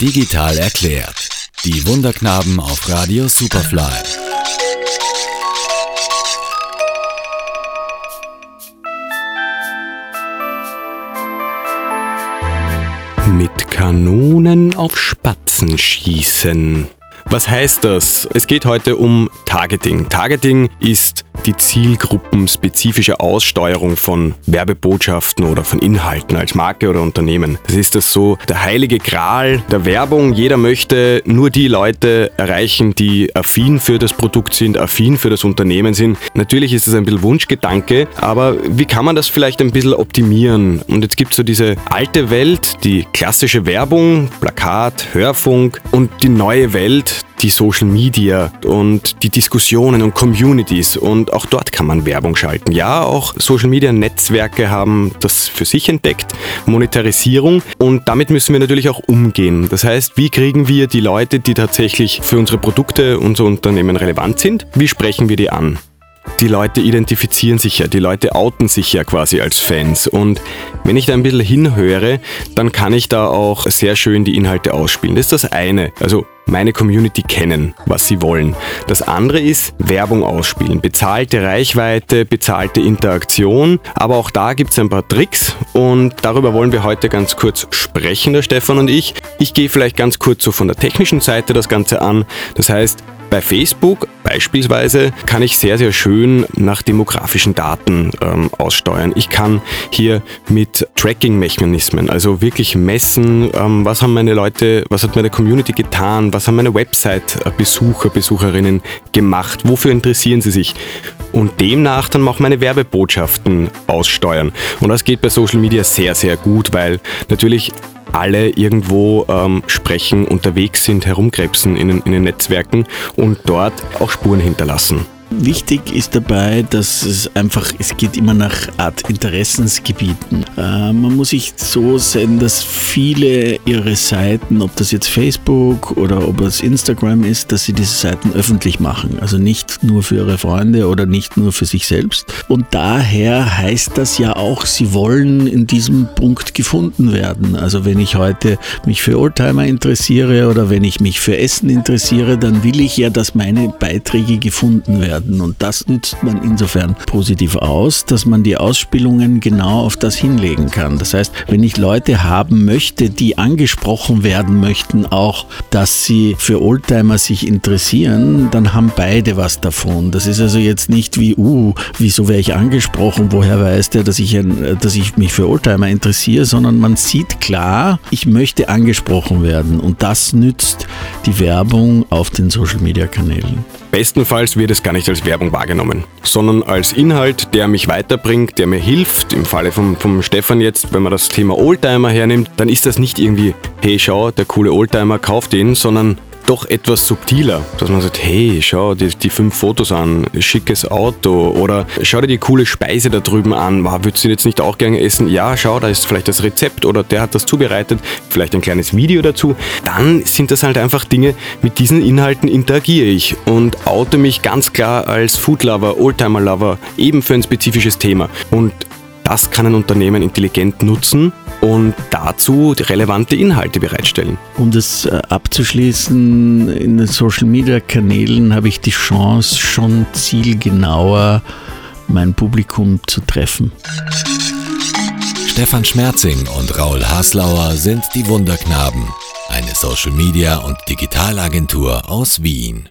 Digital erklärt. Die Wunderknaben auf Radio Superfly. Mit Kanonen auf Spatzen schießen. Was heißt das? Es geht heute um Targeting. Targeting ist die zielgruppenspezifische Aussteuerung von Werbebotschaften oder von Inhalten als Marke oder Unternehmen. Das ist das so der heilige Gral der Werbung. Jeder möchte nur die Leute erreichen, die affin für das Produkt sind, affin für das Unternehmen sind. Natürlich ist es ein bisschen Wunschgedanke, aber wie kann man das vielleicht ein bisschen optimieren? Und jetzt gibt es so diese alte Welt, die klassische Werbung, Plakat, Hörfunk und die neue Welt, die Social Media und die Diskussionen und Communities und auch dort kann man Werbung schalten. Ja, auch Social Media Netzwerke haben das für sich entdeckt, Monetarisierung und damit müssen wir natürlich auch umgehen. Das heißt, wie kriegen wir die Leute, die tatsächlich für unsere Produkte, unser Unternehmen relevant sind, wie sprechen wir die an? Die Leute identifizieren sich ja, die Leute outen sich ja quasi als Fans. Und wenn ich da ein bisschen hinhöre, dann kann ich da auch sehr schön die Inhalte ausspielen. Das ist das eine. Also meine Community kennen, was sie wollen. Das andere ist Werbung ausspielen. Bezahlte Reichweite, bezahlte Interaktion. Aber auch da gibt es ein paar Tricks und darüber wollen wir heute ganz kurz sprechen, der Stefan und ich. Ich gehe vielleicht ganz kurz so von der technischen Seite das Ganze an. Das heißt, bei Facebook beispielsweise kann ich sehr, sehr schön nach demografischen Daten ähm, aussteuern. Ich kann hier mit Tracking-Mechanismen, also wirklich messen, ähm, was haben meine Leute, was hat meine Community getan, was haben meine Website-Besucher, Besucherinnen gemacht, wofür interessieren sie sich und demnach dann auch meine Werbebotschaften aussteuern. Und das geht bei Social Media sehr, sehr gut, weil natürlich alle irgendwo ähm, sprechen, unterwegs sind, herumkrebsen in, in den Netzwerken und dort auch Spuren hinterlassen. Wichtig ist dabei, dass es einfach, es geht immer nach Art Interessensgebieten. Äh, man muss sich so sehen, dass viele ihre Seiten, ob das jetzt Facebook oder ob es Instagram ist, dass sie diese Seiten öffentlich machen. Also nicht nur für ihre Freunde oder nicht nur für sich selbst. Und daher heißt das ja auch, sie wollen in diesem Punkt gefunden werden. Also wenn ich heute mich für Oldtimer interessiere oder wenn ich mich für Essen interessiere, dann will ich ja, dass meine Beiträge gefunden werden werden. Und das nützt man insofern positiv aus, dass man die Ausspielungen genau auf das hinlegen kann. Das heißt, wenn ich Leute haben möchte, die angesprochen werden möchten, auch, dass sie für Oldtimer sich interessieren, dann haben beide was davon. Das ist also jetzt nicht wie, uh, wieso wäre ich angesprochen, woher weiß der, dass ich, ein, dass ich mich für Oldtimer interessiere, sondern man sieht klar, ich möchte angesprochen werden. Und das nützt die Werbung auf den Social-Media-Kanälen. Bestenfalls wird es gar nicht als Werbung wahrgenommen, sondern als Inhalt, der mich weiterbringt, der mir hilft. Im Falle vom, vom Stefan jetzt, wenn man das Thema Oldtimer hernimmt, dann ist das nicht irgendwie, hey schau, der coole Oldtimer kauft ihn, sondern doch etwas subtiler, dass man sagt, hey, schau dir die fünf Fotos an, schickes Auto oder schau dir die coole Speise da drüben an, würdest du jetzt nicht auch gerne essen? Ja, schau, da ist vielleicht das Rezept oder der hat das zubereitet, vielleicht ein kleines Video dazu. Dann sind das halt einfach Dinge, mit diesen Inhalten interagiere ich und oute mich ganz klar als Foodlover, Oldtimer-Lover eben für ein spezifisches Thema. Und das kann ein Unternehmen intelligent nutzen und dazu relevante Inhalte bereitstellen. Um das äh, abzuschließen, in den Social-Media-Kanälen habe ich die Chance, schon zielgenauer mein Publikum zu treffen. Stefan Schmerzing und Raul Haslauer sind die Wunderknaben, eine Social-Media- und Digitalagentur aus Wien.